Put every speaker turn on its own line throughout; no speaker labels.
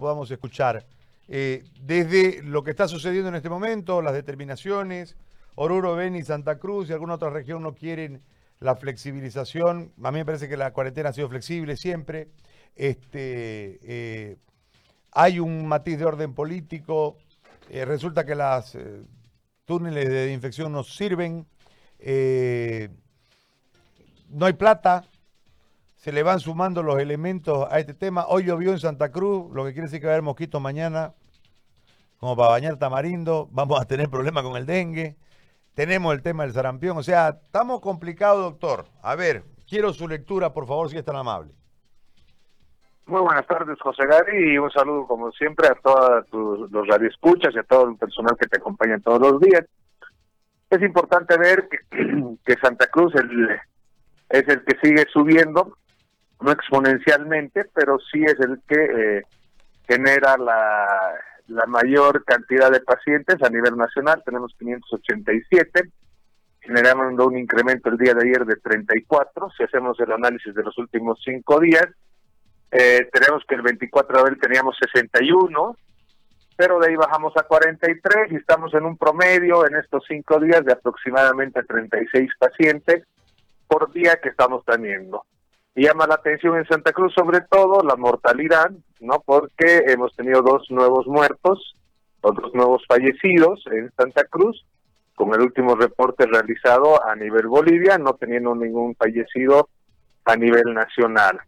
podamos escuchar. Eh, desde lo que está sucediendo en este momento, las determinaciones, Oruro, Beni, Santa Cruz y alguna otra región no quieren la flexibilización. A mí me parece que la cuarentena ha sido flexible siempre. Este, eh, hay un matiz de orden político. Eh, resulta que las túneles de infección no sirven. no hay plata. Se le van sumando los elementos a este tema. Hoy llovió en Santa Cruz, lo que quiere decir que va a haber mosquitos mañana como para bañar tamarindo, vamos a tener problemas con el dengue, tenemos el tema del sarampión, o sea, estamos complicados, doctor. A ver, quiero su lectura, por favor, si es tan amable.
Muy buenas tardes, José Gary, y un saludo, como siempre, a todos los radioescuchas y a todo el personal que te acompaña todos los días. Es importante ver que, Santa Cruz es el que sigue subiendo, no exponencialmente, pero sí es el que eh, genera la, mayor cantidad de pacientes a nivel nacional, tenemos 587, generando un incremento el día de ayer de 34, si hacemos el análisis de los últimos cinco días, eh, tenemos que el 24 de abril teníamos 61, pero de ahí bajamos a 43 y estamos en un promedio en estos cinco días de aproximadamente 36 pacientes por día que estamos teniendo llama la atención en Santa Cruz sobre todo la mortalidad, ¿no? Porque hemos tenido dos nuevos muertos, dos nuevos fallecidos en Santa Cruz, con el último reporte realizado a nivel Bolivia, no teniendo ningún fallecido a nivel nacional.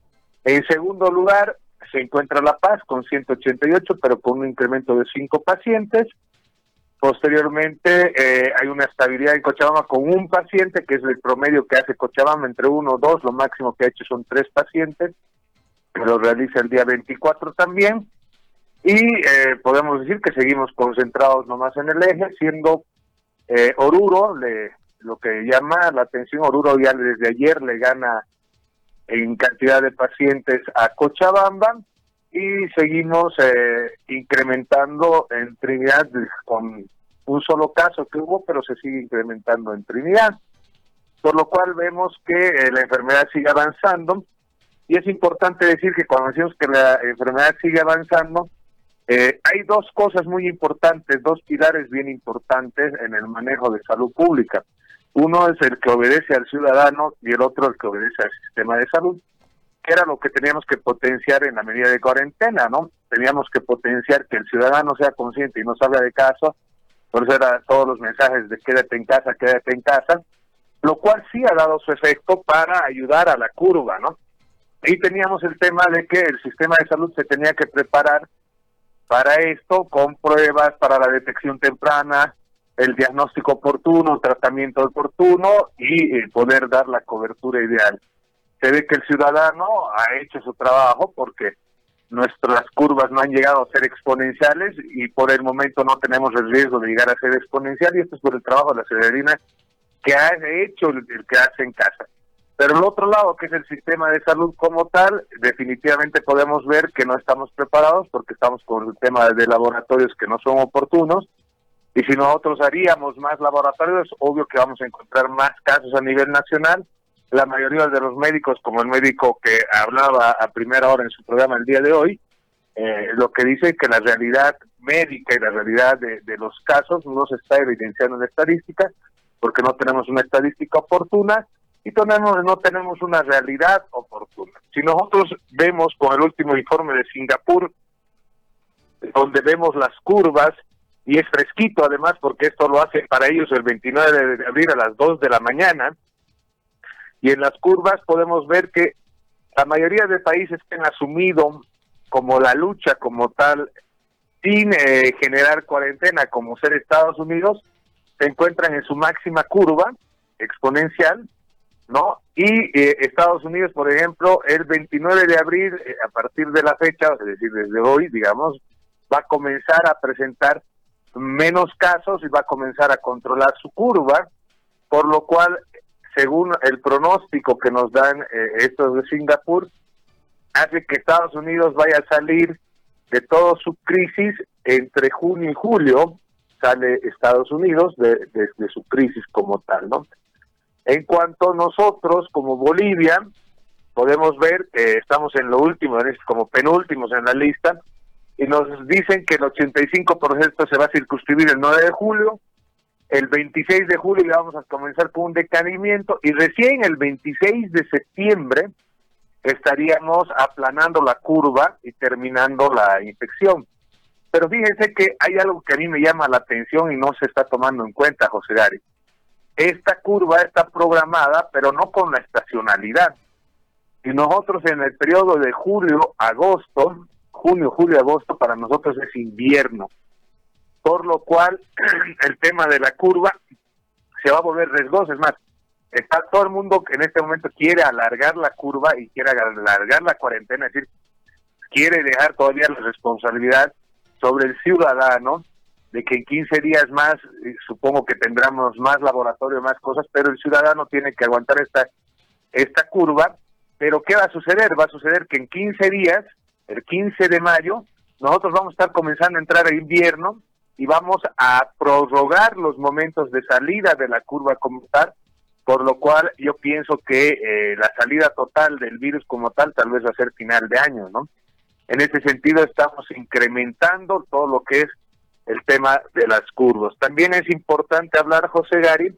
En segundo lugar, se encuentra La Paz con 188, pero con un incremento de cinco pacientes. Posteriormente eh, hay una estabilidad en Cochabamba con un paciente, que es el promedio que hace Cochabamba, entre uno o dos, lo máximo que ha hecho son tres pacientes, que lo realiza el día 24 también. Y eh, podemos decir que seguimos concentrados nomás en el eje, siendo eh, Oruro le, lo que llama la atención, Oruro ya desde ayer le gana en cantidad de pacientes a Cochabamba y seguimos eh, incrementando en Trinidad con un solo caso que hubo, pero se sigue incrementando en Trinidad. Por lo cual vemos que eh, la enfermedad sigue avanzando y es importante decir que cuando decimos que la enfermedad sigue avanzando, eh, hay dos cosas muy importantes, dos pilares bien importantes en el manejo de salud pública. Uno es el que obedece al ciudadano y el otro el que obedece al sistema de salud que era lo que teníamos que potenciar en la medida de cuarentena, ¿no? Teníamos que potenciar que el ciudadano sea consciente y no salga de casa, por eso eran todos los mensajes de quédate en casa, quédate en casa, lo cual sí ha dado su efecto para ayudar a la curva, ¿no? Y teníamos el tema de que el sistema de salud se tenía que preparar para esto con pruebas para la detección temprana, el diagnóstico oportuno, tratamiento oportuno y eh, poder dar la cobertura ideal se ve que el ciudadano ha hecho su trabajo porque nuestras curvas no han llegado a ser exponenciales y por el momento no tenemos el riesgo de llegar a ser exponencial y esto es por el trabajo de la ciudadanía que ha hecho el, que hace en casa. Pero el otro lado, que es el sistema de salud como tal, definitivamente podemos ver que no estamos preparados porque estamos con el tema de laboratorios que no son oportunos. Y si nosotros haríamos más laboratorios, obvio que vamos a encontrar más casos a nivel nacional la mayoría de los médicos, como el médico que hablaba a primera hora en su programa el día de hoy, eh, lo que dice que la realidad médica y la realidad de, los casos no se está evidenciando en estadística, porque no tenemos una estadística oportuna y no tenemos una realidad oportuna. Si nosotros vemos con el último informe de Singapur, donde vemos las curvas, y es fresquito además, porque esto lo hace para ellos el 29 de abril a las 2 de la mañana, y en las curvas podemos ver que la mayoría de países que han asumido como la lucha como tal, sin eh, generar cuarentena, como ser Estados Unidos, se encuentran en su máxima curva exponencial, ¿no? Y eh, Estados Unidos, por ejemplo, el 29 de abril, eh, a partir de la fecha, es decir, desde hoy, digamos, va a comenzar a presentar menos casos y va a comenzar a controlar su curva, por lo cual según el pronóstico que nos dan eh, estos de Singapur, hace que Estados Unidos vaya a salir de toda su crisis entre junio y julio, sale Estados Unidos de, su crisis como tal, ¿no? En cuanto a nosotros, como Bolivia, podemos ver que estamos en lo último, como penúltimos en la lista, y nos dicen que el 85% se va a circunscribir el 9 de julio, el 26 de julio ya vamos a comenzar con un decaimiento y recién el 26 de septiembre estaríamos aplanando la curva y terminando la infección. Pero fíjense que hay algo que a mí me llama la atención y no se está tomando en cuenta, José Gary. Esta curva está programada, pero no con la estacionalidad. Y nosotros en el periodo de julio, agosto, junio, julio, agosto, para nosotros es invierno por lo cual el tema de la curva se va a volver riesgoso. Es más, está todo el mundo que en este momento quiere alargar la curva y quiere alargar la cuarentena, es decir, quiere dejar todavía la responsabilidad sobre el ciudadano de que en 15 días más, eh, supongo que tendremos más laboratorio, más cosas, pero el ciudadano tiene que aguantar esta, esta curva. Pero ¿qué va a suceder? Va a suceder que en 15 días, el 15 de mayo, nosotros vamos a estar comenzando a entrar a invierno, y vamos a prorrogar los momentos de salida de la curva como tal, por lo cual yo pienso que eh, la salida total del virus como tal tal vez va a ser final de año, ¿no? En ese sentido estamos incrementando todo lo que es el tema de las curvas. También es importante hablar, José Gari,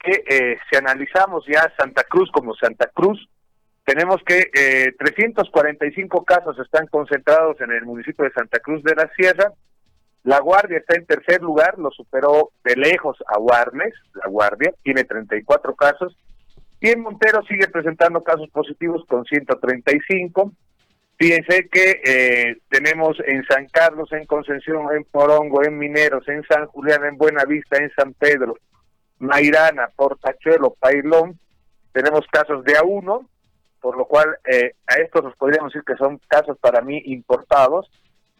que eh, si analizamos ya Santa Cruz como Santa Cruz, tenemos que eh, 345 casos están concentrados en el municipio de Santa Cruz de la Sierra, la Guardia está en tercer lugar, lo superó de lejos a Warnes, la Guardia, tiene 34 casos. Y en Montero sigue presentando casos positivos con 135. Fíjense que eh, tenemos en San Carlos, en Concepción, en Porongo, en Mineros, en San Julián, en Buenavista, en San Pedro, Mairana, Portachuelo, Pailón, tenemos casos de A1, por lo cual eh, a estos nos podríamos decir que son casos para mí importados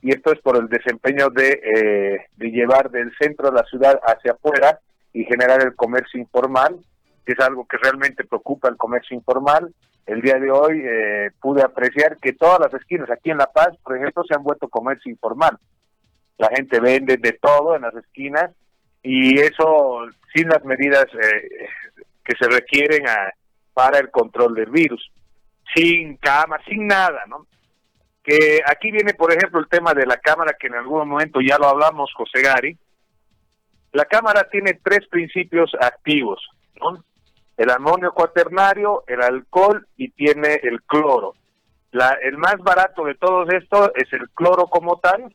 y esto es por el desempeño de, eh, de llevar del centro de la ciudad hacia afuera y generar el comercio informal, que es algo que realmente preocupa el comercio informal. El día de hoy eh, pude apreciar que todas las esquinas aquí en La Paz, por ejemplo, se han vuelto comercio informal. La gente vende de todo en las esquinas y eso sin las medidas eh, que se requieren para el control del virus, sin cama, sin nada, ¿no? Que aquí viene, por ejemplo, el tema de la cámara, que en algún momento ya lo hablamos, José Gari. La cámara tiene tres principios activos. El amonio cuaternario, el alcohol y tiene el cloro. La, el más barato de todos estos es el cloro como tal,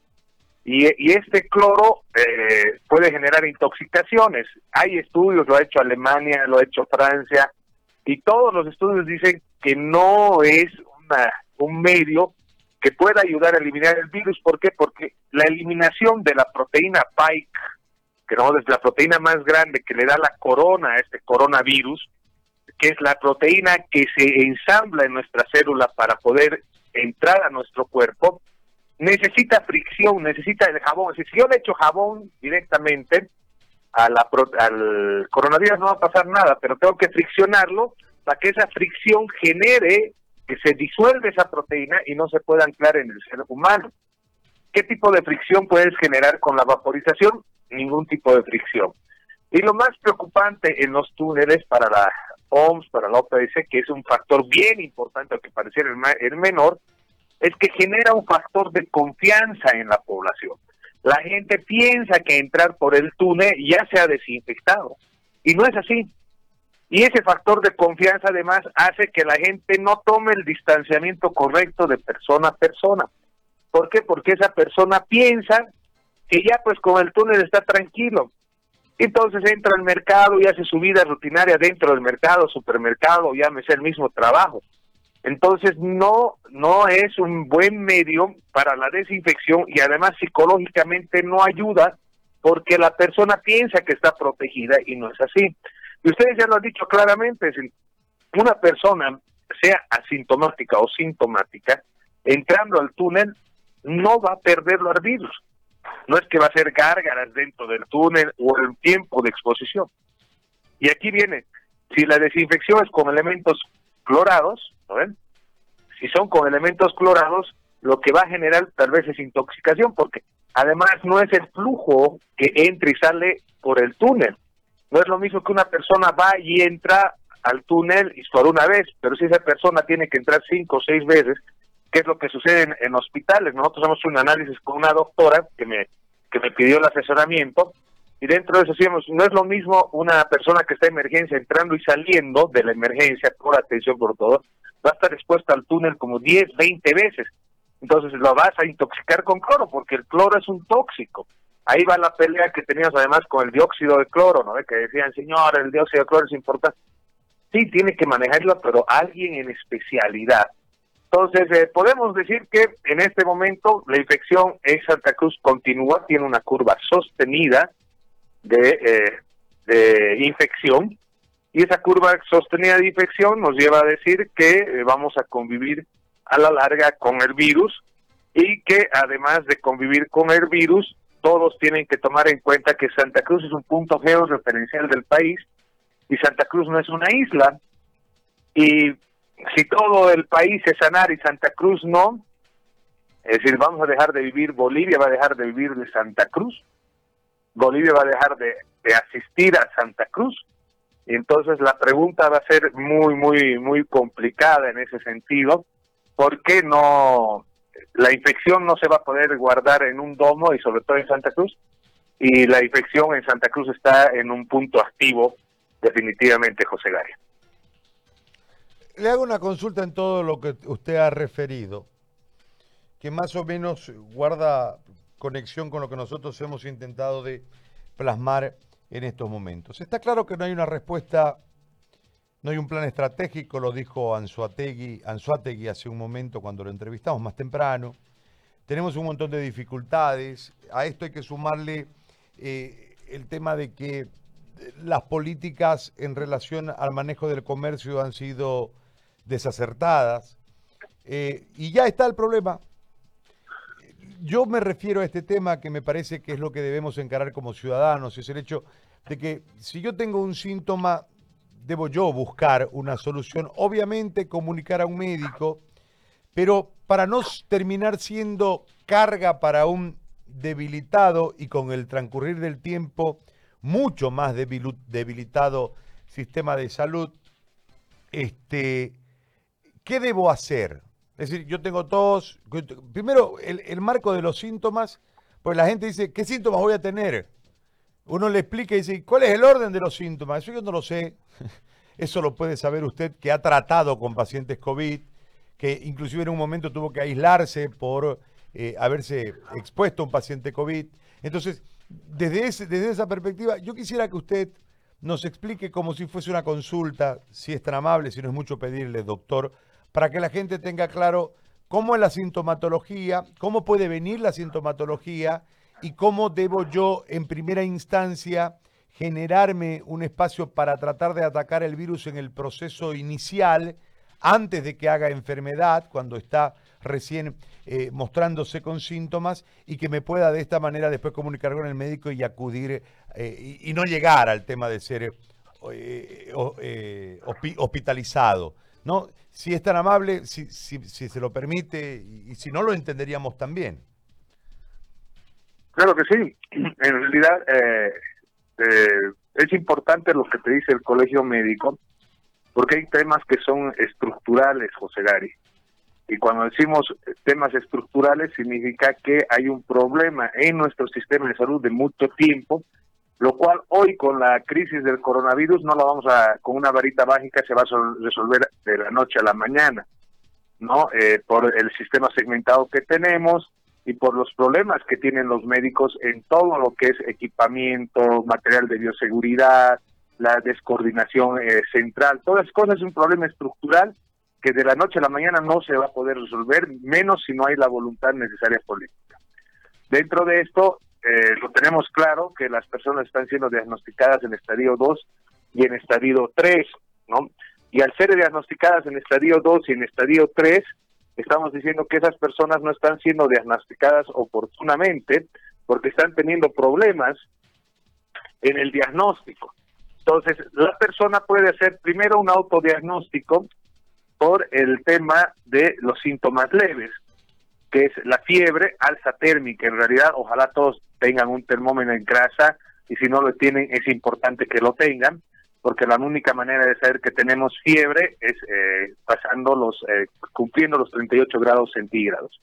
y, y este cloro eh, puede generar intoxicaciones. Hay estudios, lo ha hecho Alemania, lo ha hecho Francia, y todos los estudios dicen que no es una, un medio que pueda ayudar a eliminar el virus. ¿Por qué? Porque la eliminación de la proteína Pike, que no es la proteína más grande que le da la corona a este coronavirus, que es la proteína que se ensambla en nuestra célula para poder entrar a nuestro cuerpo, necesita fricción, necesita el jabón. Si yo le echo jabón directamente a la al coronavirus no va a pasar nada, pero tengo que friccionarlo para que esa fricción genere que se disuelve esa proteína y no se puede anclar en el ser humano. ¿Qué tipo de fricción puedes generar con la vaporización? Ningún tipo de fricción. Y lo más preocupante en los túneles para la OMS, para la OPS, que es un factor bien importante, aunque pareciera el, el menor, es que genera un factor de confianza en la población. La gente piensa que entrar por el túnel ya se ha desinfectado. Y no es así. Y ese factor de confianza además hace que la gente no tome el distanciamiento correcto de persona a persona. ¿Por qué? Porque esa persona piensa que ya pues con el túnel está tranquilo. Entonces entra al mercado y hace su vida rutinaria dentro del mercado, supermercado, llámese el mismo trabajo. Entonces no, no es un buen medio para la desinfección y además psicológicamente no ayuda porque la persona piensa que está protegida y no es así. Y ustedes ya lo han dicho claramente, si una persona sea asintomática o sintomática, entrando al túnel, no va a perder los virus. No es que va a hacer gárgaras dentro del túnel o el tiempo de exposición. Y aquí viene, si la desinfección es con elementos clorados. Si son con elementos clorados, lo que va a generar tal vez es intoxicación, porque además no es el flujo que entra y sale por el túnel, no es lo mismo que una persona va y entra al túnel y por una vez, pero si esa persona tiene que entrar cinco o seis veces, qué es lo que sucede en, hospitales. Nosotros hemos hecho un análisis con una doctora que me, que me pidió el asesoramiento y dentro de eso decíamos, no es lo mismo una persona que está en emergencia entrando y saliendo de la emergencia por atención por todo, va a estar expuesta al túnel como 10, 20 veces. Entonces lo vas a intoxicar con cloro porque el cloro es un tóxico. Ahí va la pelea que teníamos además con el dióxido de cloro, ¿no? Que decían, señor, el dióxido de cloro es importante. Sí, tiene que manejarlo, pero alguien en especialidad. Entonces, eh, podemos decir que en este momento la infección en Santa Cruz continúa, tiene una curva sostenida de, eh, infección, y esa curva sostenida de infección nos lleva a decir que eh, vamos a convivir a la larga con el virus y que además de convivir con el virus, todos tienen que tomar en cuenta que Santa Cruz es un punto georreferencial del país y Santa Cruz no es una isla. Y si todo el país es sanar y Santa Cruz no, es decir, vamos a dejar de vivir, Bolivia va a dejar de vivir de Santa Cruz, Bolivia va a dejar de, de asistir a Santa Cruz. Y entonces la pregunta va a ser muy, muy, muy complicada en ese sentido. ¿Por qué no la infección no se va a poder guardar en un domo y sobre todo en Santa Cruz. Y la infección en Santa Cruz está en un punto activo, definitivamente, José Gary.
Le hago una consulta en todo lo que usted ha referido, que más o menos guarda conexión con lo que nosotros hemos intentado de plasmar en estos momentos. Está claro que no hay una respuesta no hay un plan estratégico, lo dijo Anzuategui, Anzuategui hace un momento cuando lo entrevistamos más temprano. Tenemos un montón de dificultades. A esto hay que sumarle eh, el tema de que las políticas en relación al manejo del comercio han sido desacertadas. Eh, y ya está el problema. Yo me refiero a este tema que me parece que es lo que debemos encarar como ciudadanos, es el hecho de que si yo tengo un síntoma debo yo buscar una solución, obviamente comunicar a un médico, pero para no terminar siendo carga para un debilitado y con el transcurrir del tiempo mucho más debilitado sistema de salud, este, ¿qué debo hacer? Es decir, yo tengo tos, primero el, el marco de los síntomas, pues la gente dice, ¿qué síntomas voy a tener? Uno le explica y dice, ¿cuál es el orden de los síntomas? Eso yo no lo sé. Eso lo puede saber usted que ha tratado con pacientes COVID, que inclusive en un momento tuvo que aislarse por eh, haberse expuesto a un paciente COVID. Entonces, desde, desde esa perspectiva, yo quisiera que usted nos explique como si fuese una consulta, si es tan amable, si no es mucho pedirle, doctor, para que la gente tenga claro cómo es la sintomatología, cómo puede venir la sintomatología y cómo debo yo en primera instancia generarme un espacio para tratar de atacar el virus en el proceso inicial, antes de que haga enfermedad, cuando está recién eh, mostrándose con síntomas, y que me pueda de esta manera después comunicar con el médico y acudir eh, y, no llegar al tema de ser eh, hospitalizado. ¿no? Si es tan amable, si, se lo permite, y si no lo entenderíamos también.
Claro que sí. En realidad eh, eh, es importante lo que te dice el colegio médico, porque hay temas que son estructurales, José Gary. Y cuando decimos temas estructurales significa que hay un problema en nuestro sistema de salud de mucho tiempo, lo cual hoy con la crisis del coronavirus no lo vamos a, con una varita mágica se va a resolver de la noche a la mañana, ¿no? Eh, por el sistema segmentado que tenemos, y por los problemas que tienen los médicos en todo lo que es equipamiento, material de bioseguridad, la descoordinación eh, central, todas las cosas es un problema estructural que de la noche a la mañana no se va a poder resolver, menos si no hay la voluntad necesaria política. Dentro de esto, eh, lo tenemos claro que las personas están siendo diagnosticadas en estadio 2 y en estadio 3, ¿no? Y al ser diagnosticadas en estadio 2 y en estadio 3, estamos diciendo que esas personas no están siendo diagnosticadas oportunamente porque están teniendo problemas en el diagnóstico. Entonces, la persona puede hacer primero un autodiagnóstico por el tema de los síntomas leves, que es la fiebre, alza térmica. En realidad, ojalá todos tengan un termómetro en casa y si no lo tienen, es importante que lo tengan porque la única manera de saber que tenemos fiebre es eh, pasando los, eh, cumpliendo los 38 grados centígrados.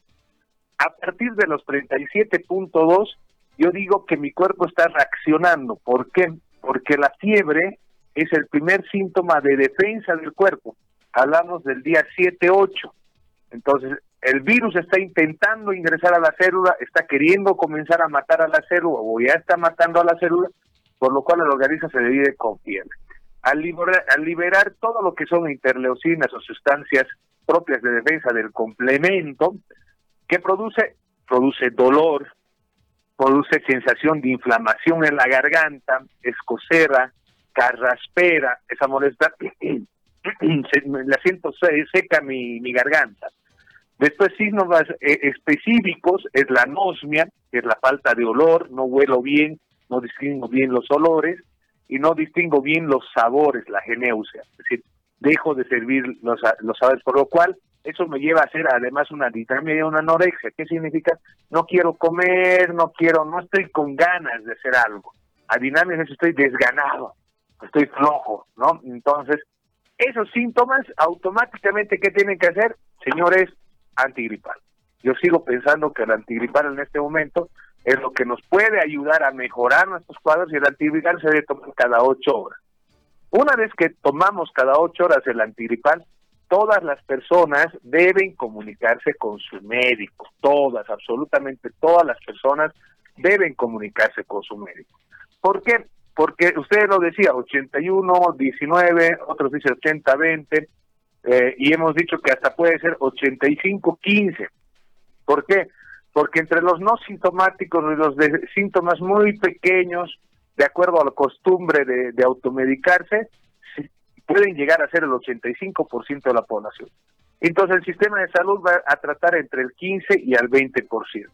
A partir de los 37.2, yo digo que mi cuerpo está reaccionando. ¿Por qué? Porque la fiebre es el primer síntoma de defensa del cuerpo. Hablamos del día 7-8. Entonces, el virus está intentando ingresar a la célula, está queriendo comenzar a matar a la célula o ya está matando a la célula, por lo cual el organismo se divide con fiebre al liberar, todo lo que son interleucinas o sustancias propias de defensa del complemento, que produce? Produce dolor, produce sensación de inflamación en la garganta, escocera, carraspera, esa molesta, la siento seca mi, mi garganta. Después síntomas eh, específicos es la anosmia, que es la falta de olor, no huelo bien, no distingo bien los olores, y no distingo bien los sabores, la geneusia, es decir, dejo de servir los, los sabores, por lo cual eso me lleva a hacer además una ditamia y una anorexia. ¿Qué significa? No quiero comer, no quiero, no estoy con ganas de hacer algo. A dinamia estoy desganado, estoy flojo, ¿no? Entonces, esos síntomas automáticamente, ¿qué tienen que hacer? Señores, antigripal. Yo sigo pensando que el antigripal en este momento es lo que nos puede ayudar a mejorar nuestros cuadros y el antigripal se debe tomar cada ocho horas. Una vez que tomamos cada ocho horas el antigripal, todas las personas deben comunicarse con su médico, todas, absolutamente todas las personas deben comunicarse con su médico. ¿Por qué? Porque usted lo decía, 81, 19, otros dicen 80, 20, eh, y hemos dicho que hasta puede ser 85, 15. ¿Por qué? Porque entre los no sintomáticos y los de síntomas muy pequeños, de acuerdo a la costumbre de, automedicarse, pueden llegar a ser el 85% de la población. Entonces el sistema de salud va a tratar entre el 15 y el 20%.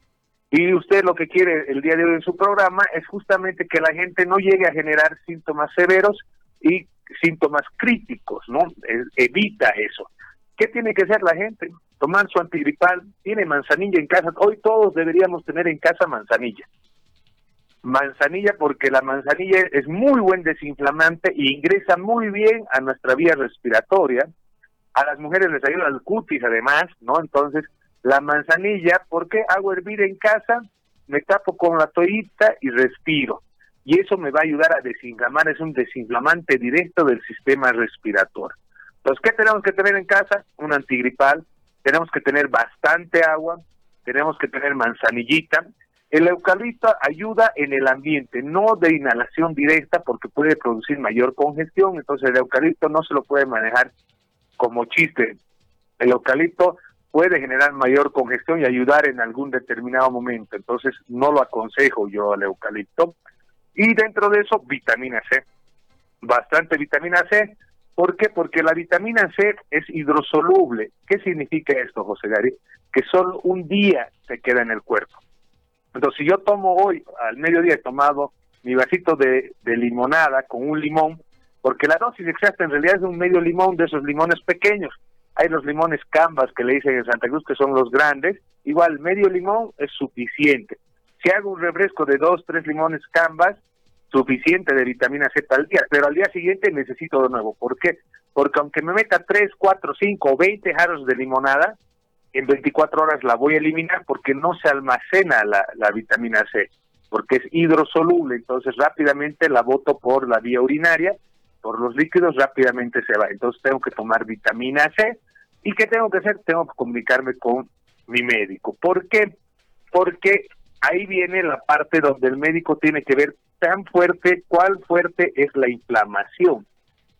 Y usted lo que quiere el día de hoy en su programa es justamente que la gente no llegue a generar síntomas severos y síntomas críticos, ¿no? evita eso. ¿Qué tiene que hacer la gente? Tomar su antigripal, tiene manzanilla en casa. Hoy todos deberíamos tener en casa manzanilla. Manzanilla porque la manzanilla es muy buen desinflamante y ingresa muy bien a nuestra vía respiratoria. A las mujeres les ayuda al cutis además, ¿no? Entonces, la manzanilla, ¿por qué hago hervir en casa? Me tapo con la toallita y respiro. Y eso me va a ayudar a desinflamar, es un desinflamante directo del sistema respiratorio. Entonces, ¿qué tenemos que tener en casa? Un antigripal, tenemos que tener bastante agua, tenemos que tener manzanillita. El eucalipto ayuda en el ambiente, no de inhalación directa porque puede producir mayor congestión, entonces el eucalipto no se lo puede manejar como chiste. El eucalipto puede generar mayor congestión y ayudar en algún determinado momento, entonces no lo aconsejo yo al eucalipto. Y dentro de eso, vitamina C. Bastante vitamina C, ¿Por qué? Porque la vitamina C es hidrosoluble. ¿Qué significa esto, José Gary? Que solo un día se queda en el cuerpo. Entonces, si yo tomo hoy, al mediodía he tomado mi vasito de, limonada con un limón, porque la dosis exacta en realidad es de un medio limón de esos limones pequeños. Hay los limones cambas que le dicen en Santa Cruz que son los grandes. Igual, medio limón es suficiente. Si hago un refresco de dos, tres limones cambas, suficiente de vitamina C al día, pero al día siguiente necesito de nuevo. ¿Por qué? Porque aunque me meta 3, 4, 5 o 20 jarros de limonada, en 24 horas la voy a eliminar porque no se almacena la, la vitamina C, porque es hidrosoluble, entonces rápidamente la boto por la vía urinaria, por los líquidos rápidamente se va. Entonces tengo que tomar vitamina C. ¿Y qué tengo que hacer? Tengo que comunicarme con mi médico. ¿Por qué? Porque ahí viene la parte donde el médico tiene que ver tan fuerte, cuál fuerte es la inflamación,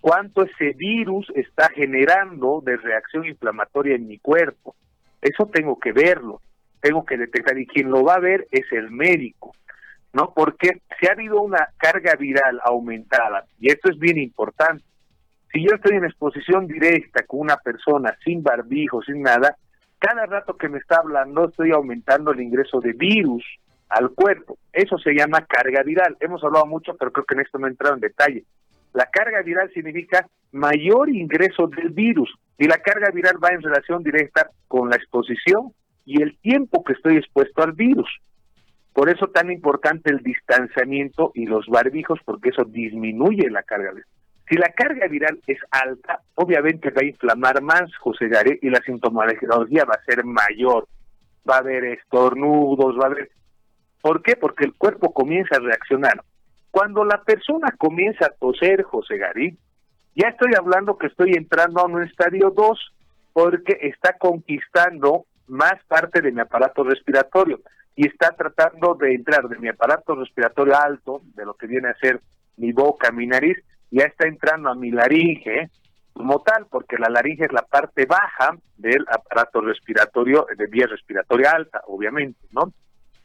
cuánto ese virus está generando de reacción inflamatoria en mi cuerpo. Eso tengo que verlo, tengo que detectar y quien lo va a ver es el médico, ¿no? Porque si ha habido una carga viral aumentada, y esto es bien importante, si yo estoy en exposición directa con una persona sin barbijo, sin nada, cada rato que me está hablando estoy aumentando el ingreso de virus al cuerpo. Eso se llama carga viral. Hemos hablado mucho, pero creo que en esto no he entrado en detalle. La carga viral significa mayor ingreso del virus y la carga viral va en relación directa con la exposición y el tiempo que estoy expuesto al virus. Por eso tan importante el distanciamiento y los barbijos, porque eso disminuye la carga viral. Si la carga viral es alta, obviamente va a inflamar más, José Gary, y la sintomatología va a ser mayor. Va a haber estornudos, va a haber... ¿Por qué? Porque el cuerpo comienza a reaccionar. Cuando la persona comienza a toser, José Gary, ya estoy hablando que estoy entrando a un estadio 2 porque está conquistando más parte de mi aparato respiratorio y está tratando de entrar de mi aparato respiratorio alto, de lo que viene a ser mi boca, mi nariz, ya está entrando a mi laringe como tal, porque la laringe es la parte baja del aparato respiratorio, de vía respiratoria alta, obviamente, ¿no?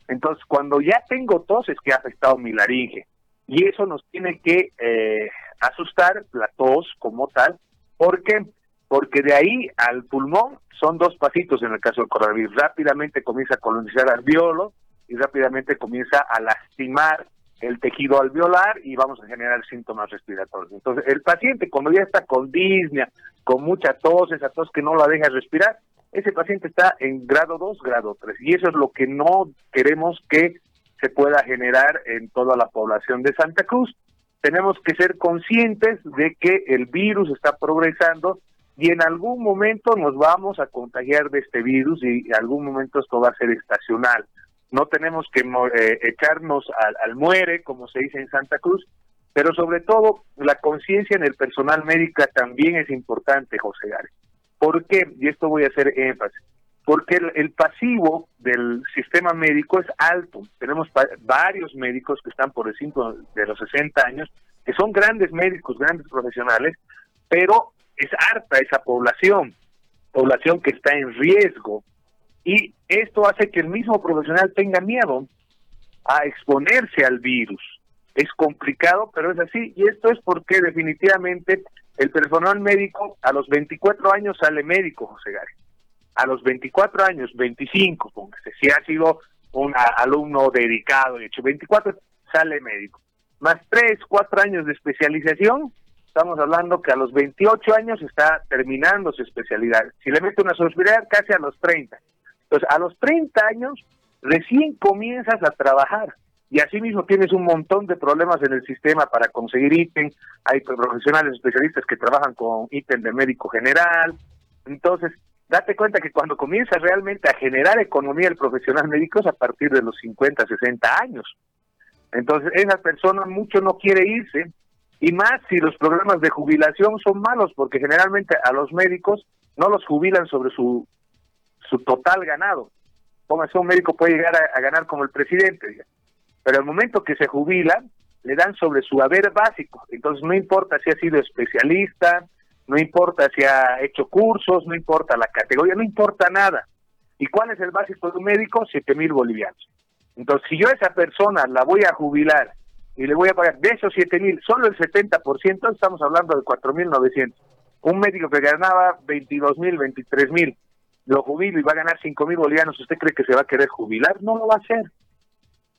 Entonces, cuando ya tengo tos es que ha afectado mi laringe. Y eso nos tiene que eh, asustar, la tos como tal, porque porque de ahí al pulmón son dos pasitos en el caso del coronavirus. Rápidamente comienza a colonizar alveolo y rápidamente comienza a lastimar el tejido alveolar y vamos a generar síntomas respiratorios. Entonces, el paciente cuando ya está con disnea, con mucha tos, esa tos que no la deja respirar, ese paciente está en grado 2, grado 3. Y eso es lo que no queremos que se pueda generar en toda la población de Santa Cruz. Tenemos que ser conscientes de que el virus está progresando y en algún momento nos vamos a contagiar de este virus y en algún momento esto va a ser estacional. No tenemos que eh, echarnos al, muere, como se dice en Santa Cruz, pero sobre todo la conciencia en el personal médico también es importante, José Gárez. ¿Por qué? Y esto voy a hacer énfasis. Porque el, pasivo del sistema médico es alto. Tenemos varios médicos que están por encima de los 60 años, que son grandes médicos, grandes profesionales, pero es harta esa población, población que está en riesgo. Y esto hace que el mismo profesional tenga miedo a exponerse al virus. Es complicado, pero es así. Y esto es porque definitivamente el personal médico a los 24 años sale médico, José Gary. A los 24 años, 25, póngase, si ha sido un alumno dedicado, de hecho, 24 sale médico. Más 3, 4 años de especialización, estamos hablando que a los 28 años está terminando su especialidad. Si le mete una especialidad, casi a los 30. Entonces, a los 30 años recién comienzas a trabajar y así mismo tienes un montón de problemas en el sistema para conseguir ítem. Hay profesionales especialistas que trabajan con ítem de médico general. Entonces, date cuenta que cuando comienza realmente a generar economía el profesional médico es a partir de los 50, 60 años. Entonces, esa persona mucho no quiere irse y más si los programas de jubilación son malos, porque generalmente a los médicos no los jubilan sobre su, su total ganado. Póngase, un médico puede llegar a, ganar como el presidente, pero al momento que se jubila, le dan sobre su haber básico. Entonces no importa si ha sido especialista, no importa si ha hecho cursos, no importa la categoría, no importa nada. ¿Y cuál es el básico de un médico? Siete mil bolivianos. Entonces, si yo a esa persona la voy a jubilar y le voy a pagar de esos 7 mil, solo el 70%, estamos hablando de 4 mil 900. Un médico que ganaba 22 mil, 23 mil, lo jubilo y va a ganar 5 mil bolivianos, ¿usted cree que se va a querer jubilar? No lo va a hacer.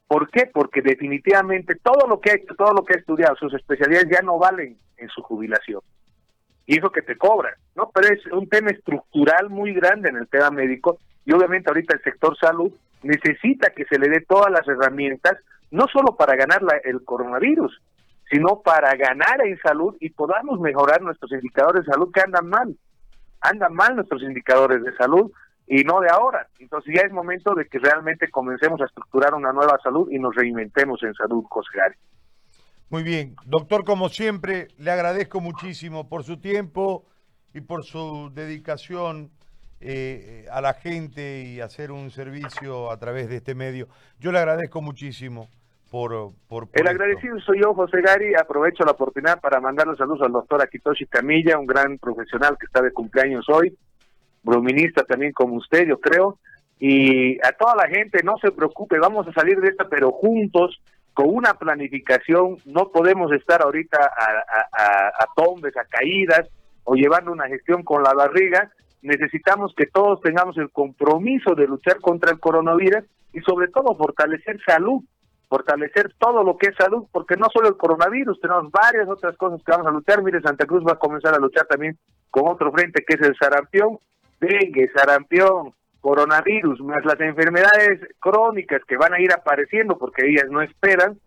¿Por qué? Porque definitivamente todo lo que ha hecho, todo lo que ha estudiado, sus especialidades ya no valen en su jubilación. Y eso que te cobran, ¿no? Pero es un tema estructural muy grande en el tema médico y obviamente ahorita el sector salud necesita que se le dé todas las herramientas no solo para ganar el coronavirus, sino para ganar en salud y podamos mejorar nuestros indicadores de salud que andan mal. Andan mal nuestros indicadores de salud y no de ahora. Entonces ya es momento de que realmente comencemos a estructurar una nueva salud y nos reinventemos en salud, José
Muy bien, doctor, como siempre, le agradezco muchísimo por su tiempo y por su dedicación eh, a la gente y hacer un servicio a través de este medio. Yo le agradezco muchísimo. Por, por,
El agradecido soy yo, José Gary. Aprovecho la oportunidad para mandarle saludos al doctor Akitoshi Camilla, un gran profesional que está de cumpleaños hoy, brominista también como usted, yo creo. Y a toda la gente, no se preocupe, vamos a salir de esta, pero juntos, con una planificación. No podemos estar ahorita a, a, a tombes, a caídas, o llevando una gestión con la barriga, necesitamos que todos tengamos el compromiso de luchar contra el coronavirus y sobre todo fortalecer salud, fortalecer todo lo que es salud, porque no solo el coronavirus, tenemos varias otras cosas que vamos a luchar. Mire, Santa Cruz va a comenzar a luchar también con otro frente que es el sarampión, dengue, sarampión, coronavirus, más las enfermedades crónicas que van a ir apareciendo porque ellas no esperan.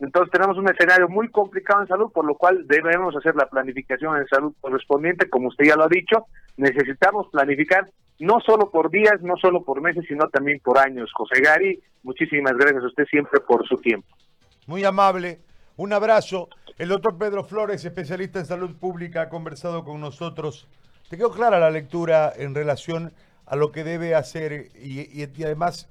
Entonces tenemos un escenario muy complicado en salud, por lo cual debemos hacer la planificación en salud correspondiente, como usted ya lo ha dicho, necesitamos planificar no solo por días, no solo por meses, sino también por años. José Gary, muchísimas gracias a usted siempre por su tiempo.
Muy amable, un abrazo. El doctor Pedro Flores, especialista en salud pública, ha conversado con nosotros. ¿Te quedó clara la lectura en relación a lo que debe hacer y, y además